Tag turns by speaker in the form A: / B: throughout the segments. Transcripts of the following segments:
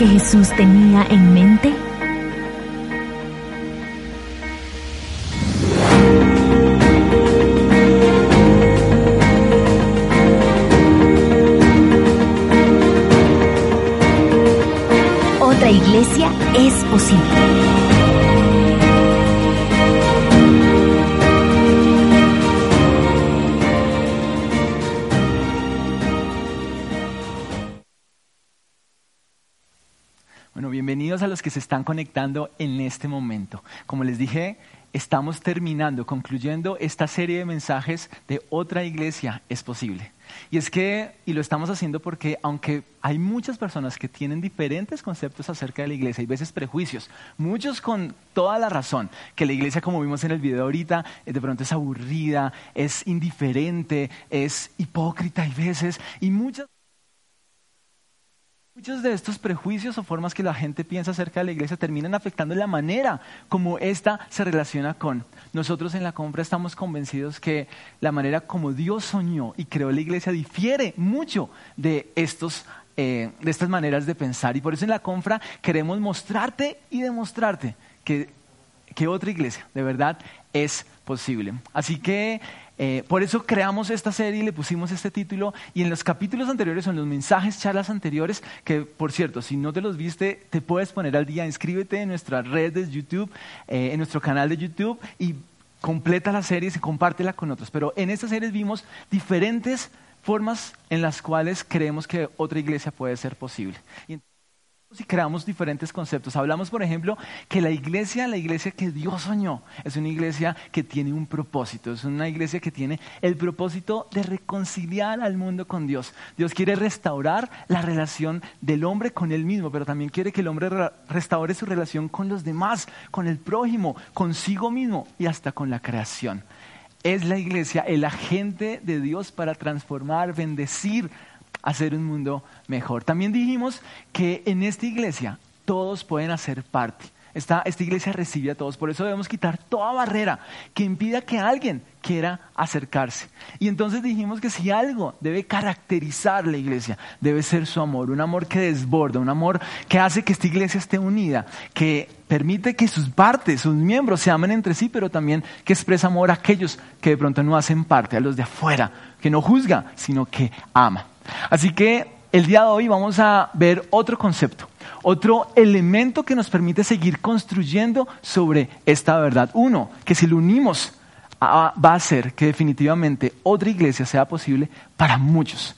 A: que Jesús tenía en mente?
B: Que se están conectando en este momento. Como les dije, estamos terminando, concluyendo esta serie de mensajes de otra iglesia es posible. Y es que, y lo estamos haciendo porque aunque hay muchas personas que tienen diferentes conceptos acerca de la iglesia y veces prejuicios, muchos con toda la razón, que la iglesia como vimos en el video ahorita, eh, de pronto es aburrida, es indiferente, es hipócrita y veces, y muchas Muchos de estos prejuicios o formas que la gente piensa acerca de la iglesia terminan afectando la manera como ésta se relaciona con. Nosotros en la compra estamos convencidos que la manera como Dios soñó y creó la iglesia difiere mucho de, estos, eh, de estas maneras de pensar. Y por eso en la compra queremos mostrarte y demostrarte que, que otra iglesia de verdad es posible. Así que eh, por eso creamos esta serie y le pusimos este título. Y en los capítulos anteriores, en los mensajes, charlas anteriores, que por cierto, si no te los viste, te puedes poner al día. Inscríbete en nuestras redes de YouTube, eh, en nuestro canal de YouTube y completa la serie y compártela con otros. Pero en esta serie vimos diferentes formas en las cuales creemos que otra iglesia puede ser posible creamos diferentes conceptos. Hablamos, por ejemplo, que la iglesia, la iglesia que Dios soñó, es una iglesia que tiene un propósito, es una iglesia que tiene el propósito de reconciliar al mundo con Dios. Dios quiere restaurar la relación del hombre con él mismo, pero también quiere que el hombre restaure su relación con los demás, con el prójimo, consigo mismo y hasta con la creación. Es la iglesia el agente de Dios para transformar, bendecir, hacer un mundo mejor. También dijimos que en esta iglesia todos pueden hacer parte. Esta, esta, iglesia recibe a todos, por eso debemos quitar toda barrera que impida que alguien quiera acercarse. Y entonces dijimos que si algo debe caracterizar la iglesia, debe ser su amor, un amor que desborda, un amor que hace que esta iglesia esté unida, que permite que sus partes, sus miembros se amen entre sí, pero también que expresa amor a aquellos que de pronto no hacen parte, a los de afuera, que no juzga, sino que ama. Así que el día de hoy vamos a ver otro concepto, otro elemento que nos permite seguir construyendo sobre esta verdad. Uno, que si lo unimos va a hacer que definitivamente otra iglesia sea posible para muchos.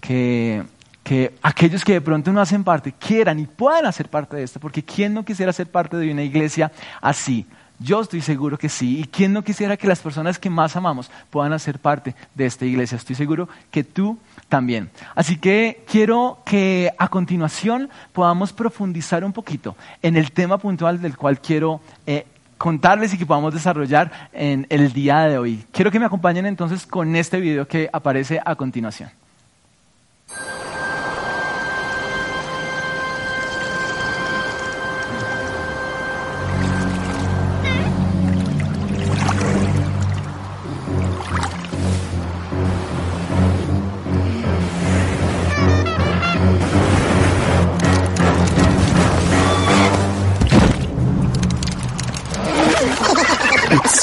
B: Que, que aquellos que de pronto no hacen parte quieran y puedan hacer parte de esto, porque ¿quién no quisiera ser parte de una iglesia así? Yo estoy seguro que sí. ¿Y quién no quisiera que las personas que más amamos puedan hacer parte de esta iglesia? Estoy seguro que tú también. Así que quiero que a continuación podamos profundizar un poquito en el tema puntual del cual quiero eh, contarles y que podamos desarrollar en el día de hoy. Quiero que me acompañen entonces con este video que aparece a continuación.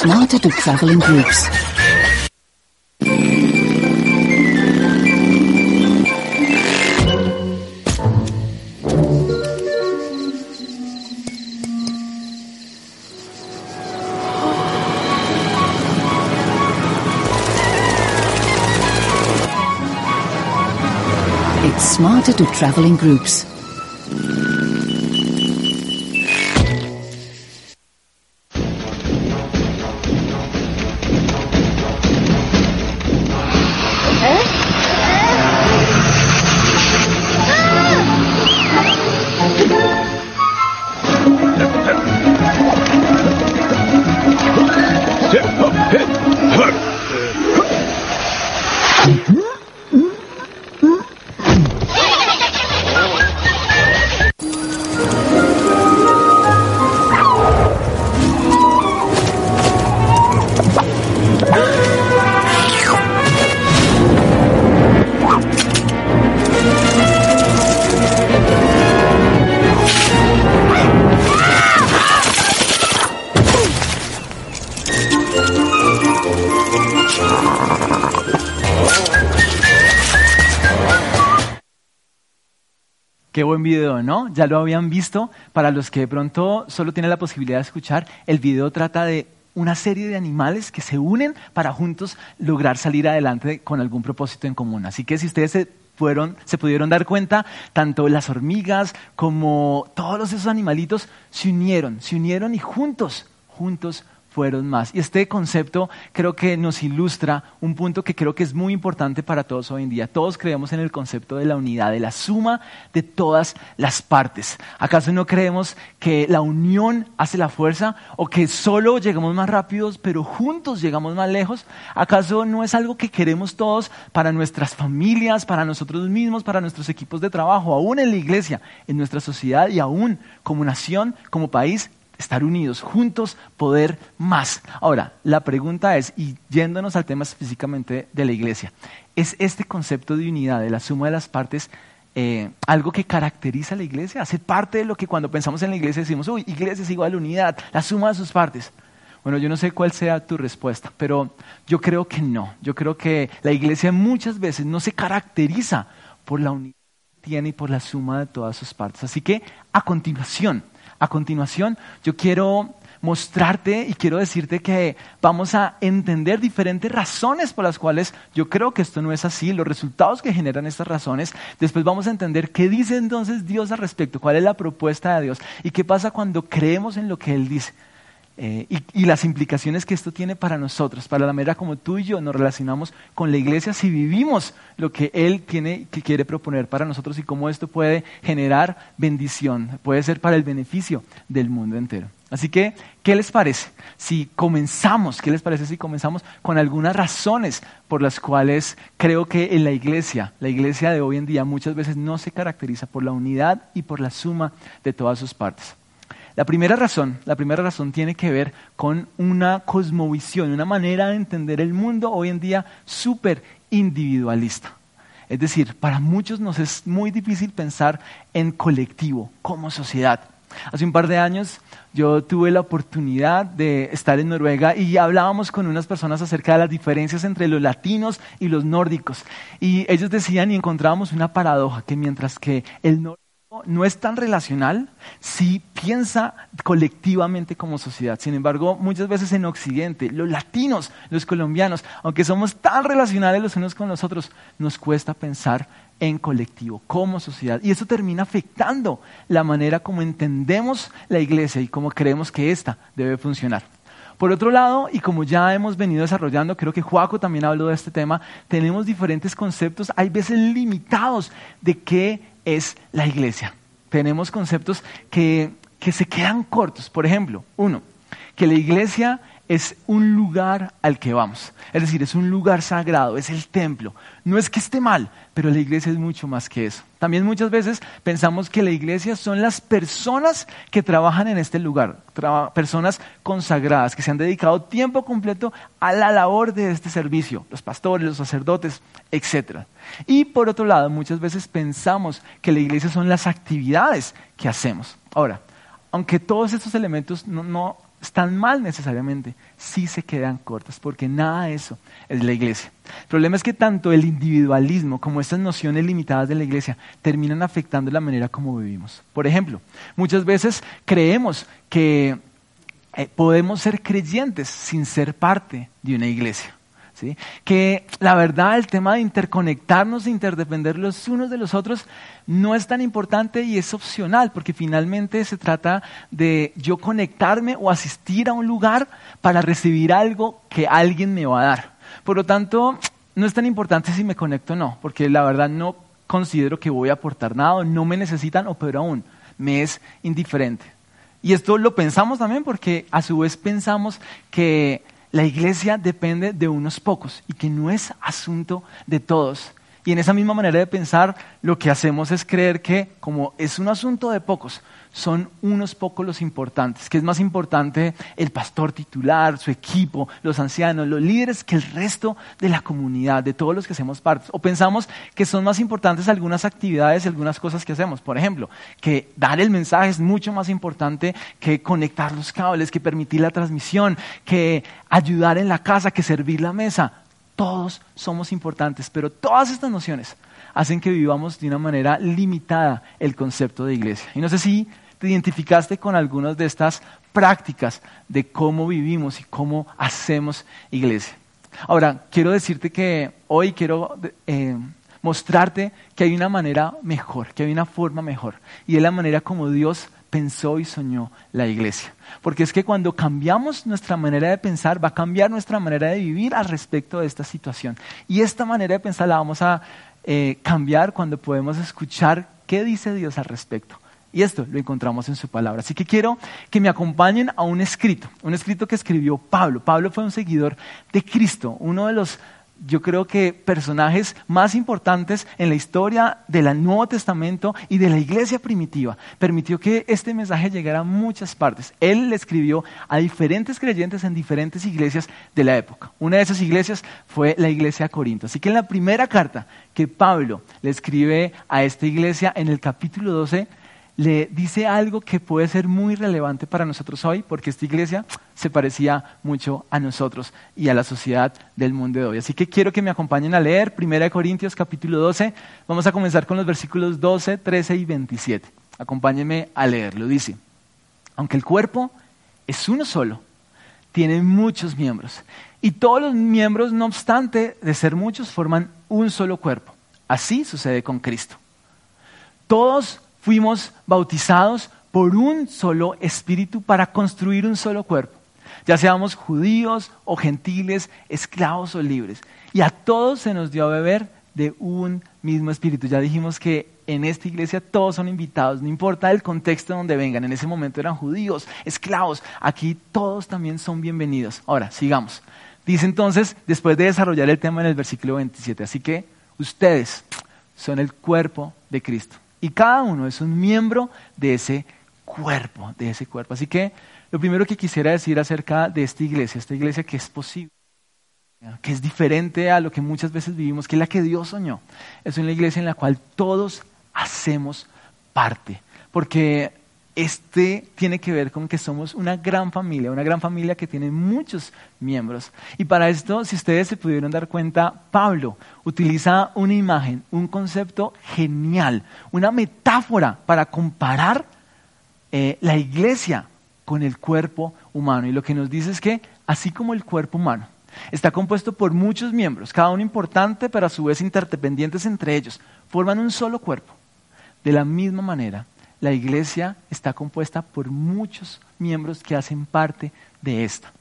C: Smarter to travel in groups. It's smarter to travel in groups.
B: Qué buen video, ¿no? Ya lo habían visto. Para los que de pronto solo tienen la posibilidad de escuchar, el video trata de una serie de animales que se unen para juntos lograr salir adelante con algún propósito en común. Así que si ustedes se fueron, se pudieron dar cuenta, tanto las hormigas como todos esos animalitos se unieron, se unieron y juntos, juntos más. Y este concepto creo que nos ilustra un punto que creo que es muy importante para todos hoy en día. Todos creemos en el concepto de la unidad, de la suma de todas las partes. ¿Acaso no creemos que la unión hace la fuerza o que solo llegamos más rápidos, pero juntos llegamos más lejos? ¿Acaso no es algo que queremos todos para nuestras familias, para nosotros mismos, para nuestros equipos de trabajo, aún en la iglesia, en nuestra sociedad y aún como nación, como país? Estar unidos, juntos, poder más. Ahora, la pregunta es, y yéndonos al tema específicamente de la iglesia, ¿es este concepto de unidad, de la suma de las partes, eh, algo que caracteriza a la iglesia? ¿Hace parte de lo que cuando pensamos en la iglesia decimos, uy, iglesia es igual a unidad, la suma de sus partes? Bueno, yo no sé cuál sea tu respuesta, pero yo creo que no. Yo creo que la iglesia muchas veces no se caracteriza por la unidad que tiene y por la suma de todas sus partes. Así que, a continuación, a continuación, yo quiero mostrarte y quiero decirte que vamos a entender diferentes razones por las cuales yo creo que esto no es así, los resultados que generan estas razones. Después vamos a entender qué dice entonces Dios al respecto, cuál es la propuesta de Dios y qué pasa cuando creemos en lo que Él dice. Eh, y, las implicaciones que esto tiene para nosotros, para la manera como tú y yo nos relacionamos con la iglesia si vivimos lo que Él tiene, que quiere proponer para nosotros y cómo esto puede generar bendición, puede ser para el beneficio del mundo entero. Así que, ¿qué les parece si comenzamos, qué les parece si comenzamos con algunas razones por las cuales creo que en la iglesia, la iglesia de hoy en día muchas veces no se caracteriza por la unidad y por la suma de todas sus partes? La primera razón, la primera razón tiene que ver con una cosmovisión, una manera de entender el mundo hoy en día súper individualista. Es decir, para muchos nos es muy difícil pensar en colectivo, como sociedad. Hace un par de años yo tuve la oportunidad de estar en Noruega y hablábamos con unas personas acerca de las diferencias entre los latinos y los nórdicos. Y ellos decían y encontrábamos una paradoja, que mientras que el nórdico no es tan relacional si piensa colectivamente como sociedad. Sin embargo, muchas veces en Occidente, los latinos, los colombianos, aunque somos tan relacionales los unos con los otros, nos cuesta pensar en colectivo, como sociedad. Y eso termina afectando la manera como entendemos la iglesia y cómo creemos que ésta debe funcionar. Por otro lado, y como ya hemos venido desarrollando, creo que Juaco también habló de este tema, tenemos diferentes conceptos, hay veces limitados de qué es la iglesia. Tenemos conceptos que, que se quedan cortos. Por ejemplo, uno, que la iglesia es un lugar al que vamos. Es decir, es un lugar sagrado, es el templo. No es que esté mal, pero la iglesia es mucho más que eso. También muchas veces pensamos que la iglesia son las personas que trabajan en este lugar, personas consagradas, que se han dedicado tiempo completo a la labor de este servicio, los pastores, los sacerdotes, etc. Y por otro lado, muchas veces pensamos que la iglesia son las actividades que hacemos. Ahora, aunque todos estos elementos no, no están mal necesariamente, sí se quedan cortas, porque nada de eso es la iglesia. El problema es que tanto el individualismo como estas nociones limitadas de la iglesia terminan afectando la manera como vivimos. Por ejemplo, muchas veces creemos que eh, podemos ser creyentes sin ser parte de una iglesia. Que la verdad, el tema de interconectarnos, de interdepender los unos de los otros, no es tan importante y es opcional, porque finalmente se trata de yo conectarme o asistir a un lugar para recibir algo que alguien me va a dar. Por lo tanto, no es tan importante si me conecto o no, porque la verdad no considero que voy a aportar nada, o no me necesitan, o peor aún, me es indiferente. Y esto lo pensamos también porque a su vez pensamos que la iglesia depende de unos pocos y que no es asunto de todos. Y en esa misma manera de pensar, lo que hacemos es creer que como es un asunto de pocos, son unos pocos los importantes, que es más importante el pastor titular, su equipo, los ancianos, los líderes, que el resto de la comunidad, de todos los que hacemos parte. O pensamos que son más importantes algunas actividades algunas cosas que hacemos. Por ejemplo, que dar el mensaje es mucho más importante que conectar los cables, que permitir la transmisión, que ayudar en la casa, que servir la mesa. Todos somos importantes, pero todas estas nociones hacen que vivamos de una manera limitada el concepto de iglesia. Y no sé si te identificaste con algunas de estas prácticas de cómo vivimos y cómo hacemos iglesia. Ahora, quiero decirte que hoy quiero eh, mostrarte que hay una manera mejor, que hay una forma mejor. Y es la manera como Dios pensó y soñó la iglesia. Porque es que cuando cambiamos nuestra manera de pensar, va a cambiar nuestra manera de vivir al respecto de esta situación. Y esta manera de pensar la vamos a eh, cambiar cuando podemos escuchar qué dice Dios al respecto. Y esto lo encontramos en su palabra. Así que quiero que me acompañen a un escrito, un escrito que escribió Pablo. Pablo fue un seguidor de Cristo, uno de los yo creo que personajes más importantes en la historia del Nuevo Testamento y de la iglesia primitiva. Permitió que este mensaje llegara a muchas partes. Él le escribió a diferentes creyentes en diferentes iglesias de la época. Una de esas iglesias fue la iglesia de Corinto. Así que en la primera carta que Pablo le escribe a esta iglesia, en el capítulo 12, le dice algo que puede ser muy relevante para nosotros hoy, porque esta iglesia se parecía mucho a nosotros y a la sociedad del mundo de hoy. Así que quiero que me acompañen a leer 1 Corintios capítulo 12. Vamos a comenzar con los versículos 12, 13 y 27. Acompáñenme a leerlo. Dice, aunque el cuerpo es uno solo, tiene muchos miembros. Y todos los miembros, no obstante de ser muchos, forman un solo cuerpo. Así sucede con Cristo. Todos fuimos bautizados por un solo espíritu para construir un solo cuerpo, ya seamos judíos o gentiles, esclavos o libres. Y a todos se nos dio a beber de un mismo espíritu. Ya dijimos que en esta iglesia todos son invitados, no importa el contexto donde vengan. En ese momento eran judíos, esclavos. Aquí todos también son bienvenidos. Ahora, sigamos. Dice entonces, después de desarrollar el tema en el versículo 27, así que ustedes son el cuerpo de Cristo. Y cada uno es un miembro de ese cuerpo, de ese cuerpo. Así que lo primero que quisiera decir acerca de esta iglesia, esta iglesia que es posible, que es diferente a lo que muchas veces vivimos, que es la que Dios soñó, es una iglesia en la cual todos hacemos parte. Porque este tiene que ver con que somos una gran familia, una gran familia que tiene muchos miembros. Y para esto, si ustedes se pudieron dar cuenta, Pablo utiliza una imagen, un concepto genial, una metáfora para comparar eh, la iglesia con el cuerpo humano. Y lo que nos dice es que, así como el cuerpo humano, está compuesto por muchos miembros, cada uno importante, pero a su vez interdependientes entre ellos, forman un solo cuerpo. De la misma manera, la iglesia está compuesta por muchos miembros que hacen parte de esta.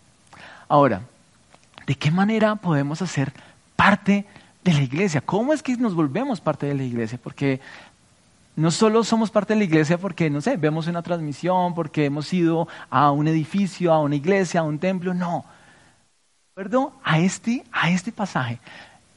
B: Ahora, ¿de qué manera podemos hacer parte de la iglesia? ¿Cómo es que nos volvemos parte de la iglesia? Porque no solo somos parte de la iglesia porque, no sé, vemos una transmisión, porque hemos ido a un edificio, a una iglesia, a un templo, no. Acuerdo a este, a este pasaje,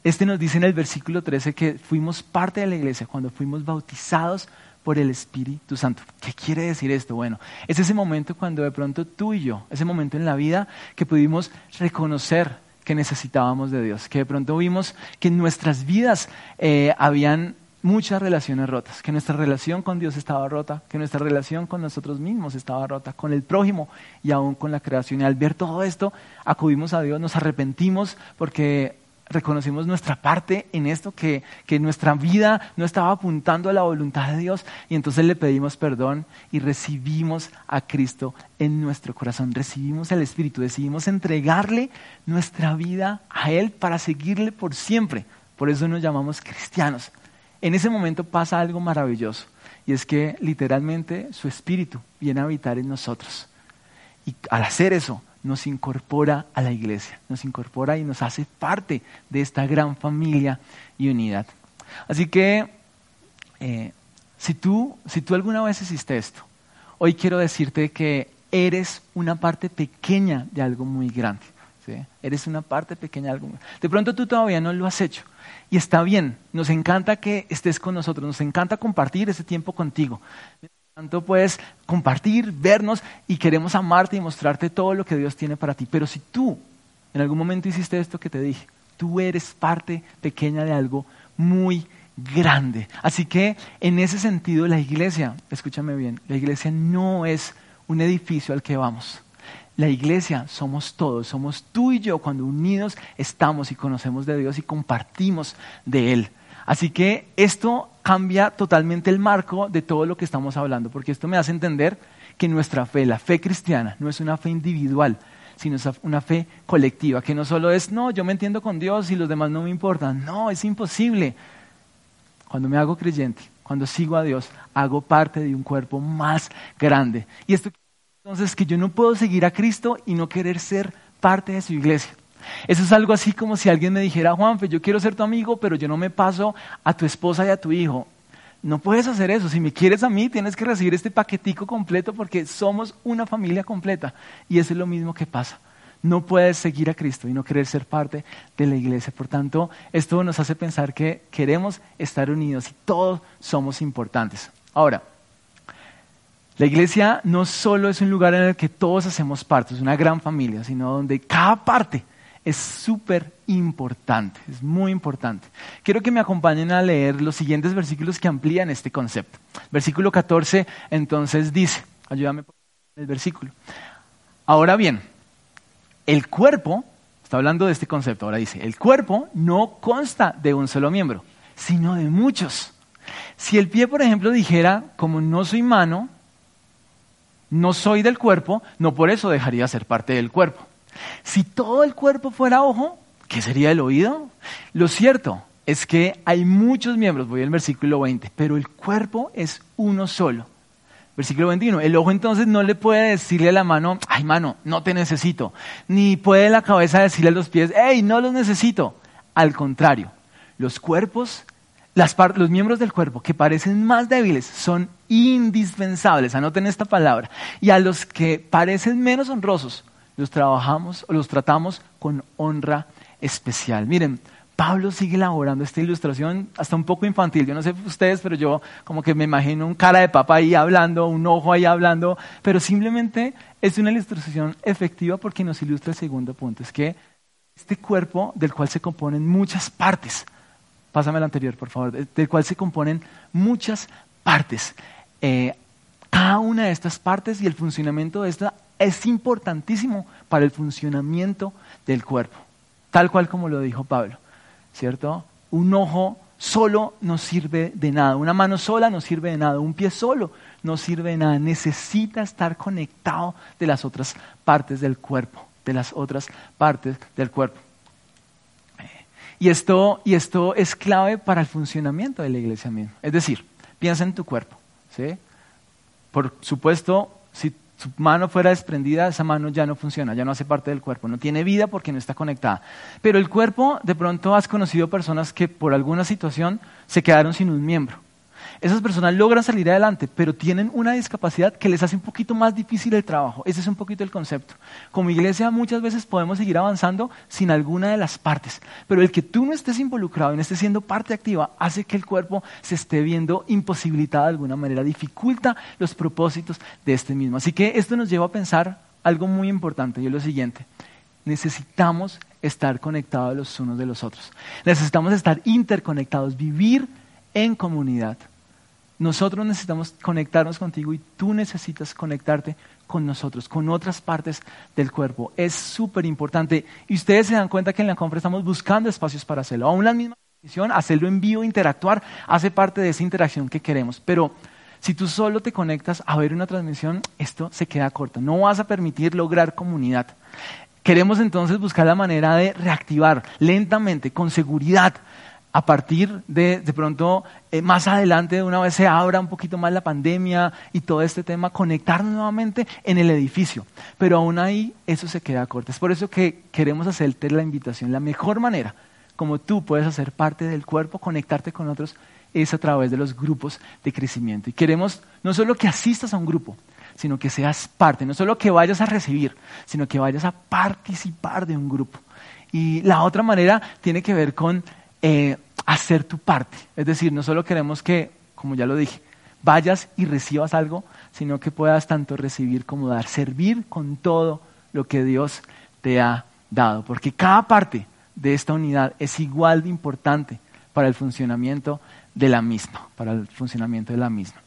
B: este nos dice en el versículo 13 que fuimos parte de la iglesia cuando fuimos bautizados por el Espíritu Santo. ¿Qué quiere decir esto? Bueno, es ese momento cuando de pronto tú y yo, ese momento en la vida que pudimos reconocer que necesitábamos de Dios, que de pronto vimos que en nuestras vidas eh, habían muchas relaciones rotas, que nuestra relación con Dios estaba rota, que nuestra relación con nosotros mismos estaba rota, con el prójimo y aún con la creación. Y al ver todo esto, acudimos a Dios, nos arrepentimos porque reconocimos nuestra parte en esto, que, que nuestra vida no estaba apuntando a la voluntad de Dios y entonces le pedimos perdón y recibimos a Cristo en nuestro corazón, recibimos el Espíritu, decidimos entregarle nuestra vida a Él para seguirle por siempre. Por eso nos llamamos cristianos. En ese momento pasa algo maravilloso y es que literalmente su Espíritu viene a habitar en nosotros. Y al hacer eso, nos incorpora a la iglesia, nos incorpora y nos hace parte de esta gran familia y unidad. Así que, eh, si, tú, si tú alguna vez hiciste esto, hoy quiero decirte que eres una parte pequeña de algo muy grande. Eres una parte pequeña de algo. De pronto tú todavía no lo has hecho. Y está bien, nos encanta que estés con nosotros, nos encanta compartir ese tiempo contigo tanto puedes compartir, vernos y queremos amarte y mostrarte todo lo que Dios tiene para ti. Pero si tú en algún momento hiciste esto que te dije, tú eres parte pequeña de algo muy grande. Así que en ese sentido la iglesia, escúchame bien, la iglesia no es un edificio al que vamos. la iglesia somos todos, somos tú y yo cuando unidos estamos y conocemos de Dios y compartimos de Él. Así que esto cambia totalmente el marco de todo lo que estamos hablando, porque esto me hace entender que nuestra fe, la fe cristiana, no es una fe individual, sino es una fe colectiva, que no solo es, no, yo me entiendo con Dios y los demás no me importan. No, es imposible. Cuando me hago creyente, cuando sigo a Dios, hago parte de un cuerpo más grande. Y esto entonces que yo no puedo seguir a Cristo y no querer ser parte de su iglesia. Eso es algo así como si alguien me dijera, Juanfe, yo quiero ser tu amigo, pero yo no me paso a tu esposa y a tu hijo. No puedes hacer eso. Si me quieres a mí, tienes que recibir este paquetico completo porque somos una familia completa. Y eso es lo mismo que pasa. No puedes seguir a Cristo y no querer ser parte de la iglesia. Por tanto, esto nos hace pensar que queremos estar unidos y todos somos importantes. Ahora, la iglesia no solo es un lugar en el que todos hacemos parte, es una gran familia, sino donde cada parte es súper importante, es muy importante. Quiero que me acompañen a leer los siguientes versículos que amplían este concepto. Versículo 14 entonces dice, ayúdame por el versículo. Ahora bien, el cuerpo, está hablando de este concepto, ahora dice, el cuerpo no consta de un solo miembro, sino de muchos. Si el pie, por ejemplo, dijera, como no soy mano, no soy del cuerpo, no por eso dejaría ser parte del cuerpo. Si todo el cuerpo fuera ojo, ¿qué sería el oído? Lo cierto es que hay muchos miembros, voy al versículo 20, pero el cuerpo es uno solo. Versículo 21, el ojo entonces no le puede decirle a la mano, ay mano, no te necesito, ni puede la cabeza decirle a los pies, hey, no los necesito. Al contrario, los cuerpos los miembros del cuerpo que parecen más débiles son indispensables, anoten esta palabra, y a los que parecen menos honrosos los trabajamos o los tratamos con honra especial. Miren, Pablo sigue elaborando esta ilustración hasta un poco infantil. Yo no sé ustedes, pero yo como que me imagino un cara de papa ahí hablando, un ojo ahí hablando, pero simplemente es una ilustración efectiva porque nos ilustra el segundo punto, es que este cuerpo del cual se componen muchas partes, Pásame el anterior, por favor, del cual se componen muchas partes. Eh, cada una de estas partes y el funcionamiento de esta es importantísimo para el funcionamiento del cuerpo, tal cual como lo dijo Pablo, ¿cierto? Un ojo solo no sirve de nada, una mano sola no sirve de nada, un pie solo no sirve de nada, necesita estar conectado de las otras partes del cuerpo, de las otras partes del cuerpo. Y esto, y esto es clave para el funcionamiento de la iglesia misma. Es decir, piensa en tu cuerpo. ¿sí? Por supuesto, si su mano fuera desprendida, esa mano ya no funciona, ya no hace parte del cuerpo, no tiene vida porque no está conectada. Pero el cuerpo, de pronto has conocido personas que por alguna situación se quedaron sin un miembro. Esas personas logran salir adelante, pero tienen una discapacidad que les hace un poquito más difícil el trabajo. Ese es un poquito el concepto. Como iglesia muchas veces podemos seguir avanzando sin alguna de las partes, pero el que tú no estés involucrado y no estés siendo parte activa hace que el cuerpo se esté viendo imposibilitado de alguna manera, dificulta los propósitos de este mismo. Así que esto nos lleva a pensar algo muy importante y es lo siguiente. Necesitamos estar conectados los unos de los otros. Necesitamos estar interconectados, vivir en comunidad. Nosotros necesitamos conectarnos contigo y tú necesitas conectarte con nosotros, con otras partes del cuerpo. Es súper importante. Y ustedes se dan cuenta que en la conferencia estamos buscando espacios para hacerlo. Aún la misma decisión, hacerlo en vivo, interactuar, hace parte de esa interacción que queremos. Pero si tú solo te conectas a ver una transmisión, esto se queda corto. No vas a permitir lograr comunidad. Queremos entonces buscar la manera de reactivar lentamente, con seguridad, a partir de, de pronto, eh, más adelante, una vez se abra un poquito más la pandemia y todo este tema, conectarnos nuevamente en el edificio. Pero aún ahí eso se queda corto. Es por eso que queremos hacerte la invitación. La mejor manera como tú puedes hacer parte del cuerpo, conectarte con otros, es a través de los grupos de crecimiento. Y queremos no solo que asistas a un grupo, sino que seas parte, no solo que vayas a recibir, sino que vayas a participar de un grupo. Y la otra manera tiene que ver con eh, hacer tu parte. Es decir, no solo queremos que, como ya lo dije, vayas y recibas algo, sino que puedas tanto recibir como dar, servir con todo lo que Dios te ha dado, porque cada parte de esta unidad es igual de importante para el funcionamiento de la misma, para el funcionamiento de la misma.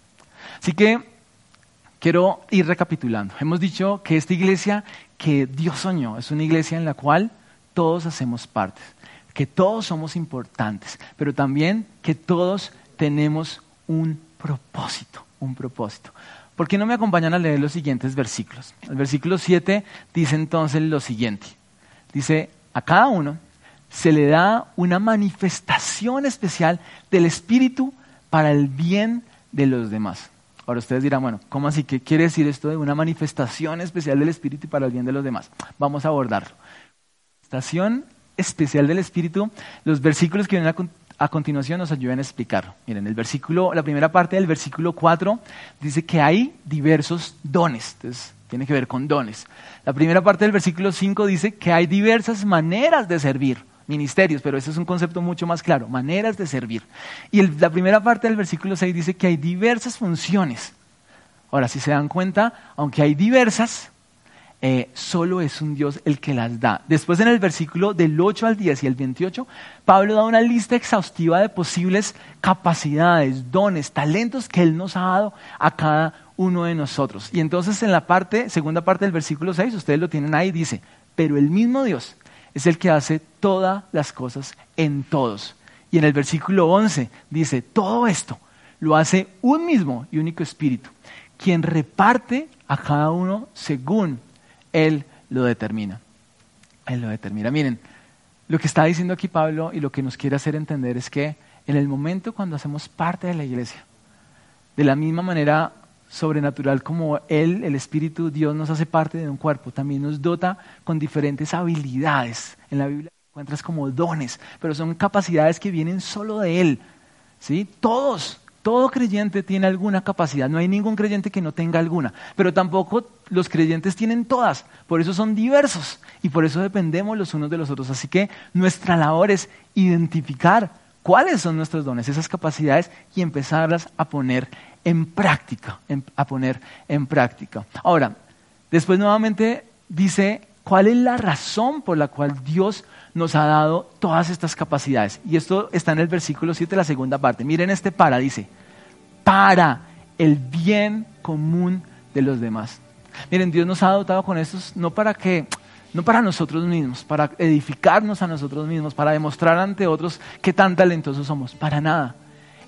B: Así que quiero ir recapitulando. Hemos dicho que esta iglesia que Dios soñó es una iglesia en la cual todos hacemos parte, que todos somos importantes, pero también que todos tenemos un propósito, un propósito. ¿Por qué no me acompañan a leer los siguientes versículos? El versículo 7 dice entonces lo siguiente. Dice, a cada uno se le da una manifestación especial del Espíritu para el bien de los demás. Ahora ustedes dirán, bueno, ¿cómo así? ¿Qué quiere decir esto de una manifestación especial del Espíritu para el bien de los demás? Vamos a abordarlo. Manifestación especial del Espíritu, los versículos que vienen a, continuación nos ayudan a explicarlo. Miren, el versículo, la primera parte del versículo 4 dice que hay diversos dones. Entonces, tiene que ver con dones. La primera parte del versículo 5 dice que hay diversas maneras de servir ministerios, pero ese es un concepto mucho más claro, maneras de servir. Y la primera parte del versículo 6 dice que hay diversas funciones. Ahora, si se dan cuenta, aunque hay diversas, eh, solo es un Dios el que las da. Después en el versículo del 8 al 10 y el 28, Pablo da una lista exhaustiva de posibles capacidades, dones, talentos que Él nos ha dado a cada uno de nosotros. Y entonces en la parte, segunda parte del versículo 6, ustedes lo tienen ahí, dice, pero el mismo Dios es el que hace todas las cosas en todos. Y en el versículo 11 dice, todo esto lo hace un mismo y único espíritu, quien reparte a cada uno según Él lo determina. Él lo determina. Miren, lo que está diciendo aquí Pablo y lo que nos quiere hacer entender es que en el momento cuando hacemos parte de la iglesia, de la misma manera sobrenatural como Él, el Espíritu, Dios nos hace parte de un cuerpo, también nos dota con diferentes habilidades. En la Biblia encuentras como dones, pero son capacidades que vienen solo de Él. ¿sí? Todos, todo creyente tiene alguna capacidad, no hay ningún creyente que no tenga alguna, pero tampoco los creyentes tienen todas, por eso son diversos y por eso dependemos los unos de los otros. Así que nuestra labor es identificar cuáles son nuestros dones, esas capacidades y empezarlas a poner en práctica, a poner en práctica. Ahora, después nuevamente dice cuál es la razón por la cual Dios nos ha dado todas estas capacidades. Y esto está en el versículo 7, la segunda parte. Miren este para, dice, para el bien común de los demás. Miren, Dios nos ha dotado con estos no para que no para nosotros mismos, para edificarnos a nosotros mismos, para demostrar ante otros qué tan talentosos somos, para nada.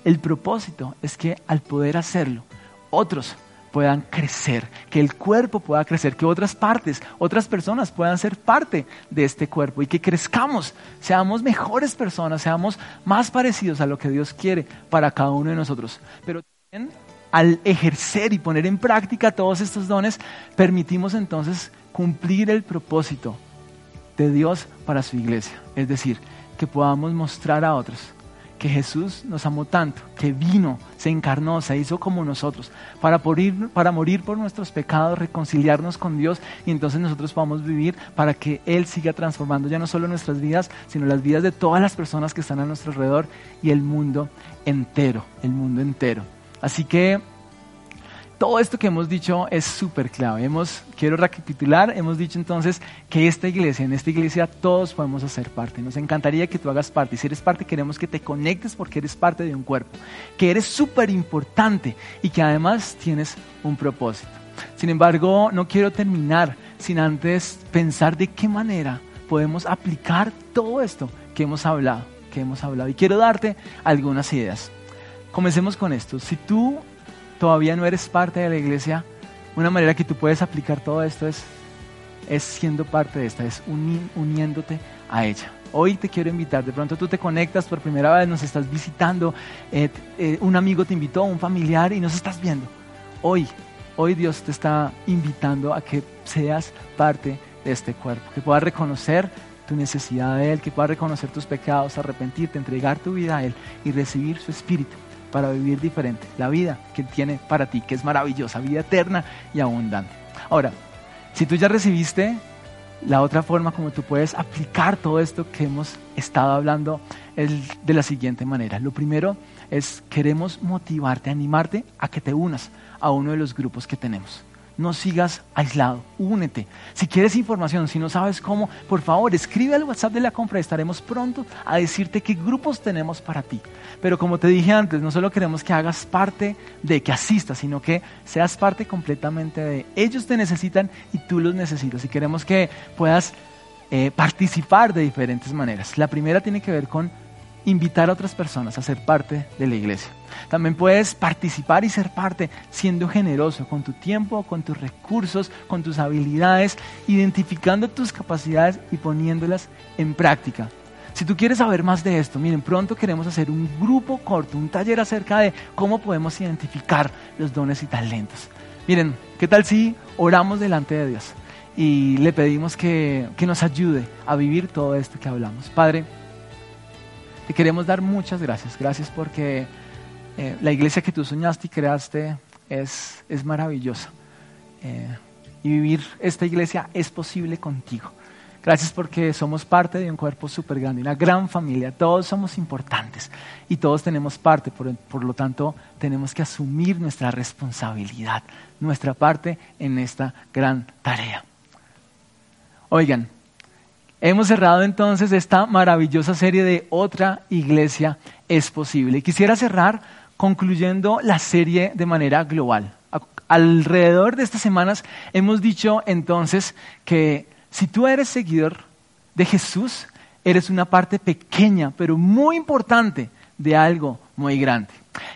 B: El propósito es que al poder hacerlo, otros puedan crecer, que el cuerpo pueda crecer, que otras partes, otras personas puedan ser parte de este cuerpo y que crezcamos, seamos mejores personas, seamos más parecidos a lo que Dios quiere para cada uno de nosotros. Pero también al ejercer y poner en práctica todos estos dones, permitimos entonces cumplir el propósito de Dios para su iglesia. Es decir, que podamos mostrar a otros que Jesús nos amó tanto, que vino, se encarnó, se hizo como nosotros, para morir, para morir por nuestros pecados, reconciliarnos con Dios y entonces nosotros podamos vivir para que Él siga transformando ya no solo nuestras vidas, sino las vidas de todas las personas que están a nuestro alrededor y el mundo entero, el mundo entero. Así que todo esto que hemos dicho es súper clave. Quiero recapitular, hemos dicho entonces que esta iglesia, en esta iglesia todos podemos hacer parte. Nos encantaría que tú hagas parte. Si eres parte, queremos que te conectes porque eres parte de un cuerpo, que eres súper importante y que además tienes un propósito. Sin embargo, no quiero terminar sin antes pensar de qué manera podemos aplicar todo esto que hemos hablado, que hemos hablado. Y quiero darte algunas ideas. Comencemos con esto. Si tú todavía no eres parte de la iglesia, una manera que tú puedes aplicar todo esto es, es siendo parte de esta, es uniéndote a ella. Hoy te quiero invitar, de pronto tú te conectas por primera vez, nos estás visitando, eh, eh, un amigo te invitó, un familiar y nos estás viendo. Hoy, hoy Dios te está invitando a que seas parte de este cuerpo, que puedas reconocer tu necesidad de Él, que puedas reconocer tus pecados, arrepentirte, entregar tu vida a Él y recibir su Espíritu para vivir diferente, la vida que tiene para ti, que es maravillosa, vida eterna y abundante. Ahora, si tú ya recibiste la otra forma como tú puedes aplicar todo esto que hemos estado hablando es de la siguiente manera. Lo primero es queremos motivarte, animarte a que te unas a uno de los grupos que tenemos. No sigas aislado, únete. Si quieres información, si no sabes cómo, por favor, escribe al WhatsApp de la compra estaremos pronto a decirte qué grupos tenemos para ti. Pero como te dije antes, no solo queremos que hagas parte de que asistas, sino que seas parte completamente de ellos te necesitan y tú los necesitas. Y queremos que puedas eh, participar de diferentes maneras. La primera tiene que ver con invitar a otras personas a ser parte de la iglesia. También puedes participar y ser parte siendo generoso con tu tiempo, con tus recursos, con tus habilidades, identificando tus capacidades y poniéndolas en práctica. Si tú quieres saber más de esto, miren, pronto queremos hacer un grupo corto, un taller acerca de cómo podemos identificar los dones y talentos. Miren, ¿qué tal si oramos delante de Dios y le pedimos que, que nos ayude a vivir todo esto que hablamos? Padre, te queremos dar muchas gracias. Gracias porque eh, la iglesia que tú soñaste y creaste es, es maravillosa. Eh, y vivir esta iglesia es posible contigo. Gracias porque somos parte de un cuerpo súper grande, una gran familia. Todos somos importantes y todos tenemos parte. Por, por, lo tanto, tenemos que asumir nuestra responsabilidad, nuestra parte en esta gran tarea. Oigan, Hemos cerrado entonces esta maravillosa serie de Otra Iglesia es posible. Quisiera cerrar concluyendo la serie de manera global. Alrededor de estas semanas hemos dicho entonces que si tú eres seguidor de Jesús, eres una parte pequeña, pero muy importante de algo muy grande.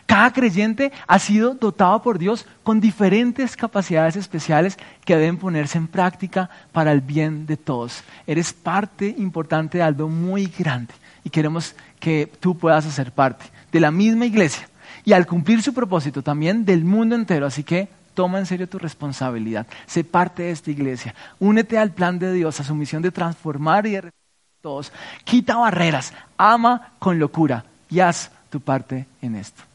B: Cada creyente ha sido dotado por Dios con diferentes capacidades especiales que deben ponerse en práctica para el bien de todos. Eres parte importante de algo muy grande y queremos que tú puedas hacer parte de la misma iglesia y al cumplir su propósito también del mundo entero. Así que toma en serio tu responsabilidad, sé parte de esta iglesia, únete al plan de Dios, a su misión de transformar y de todos, quita barreras, ama con locura y haz tu parte en esto.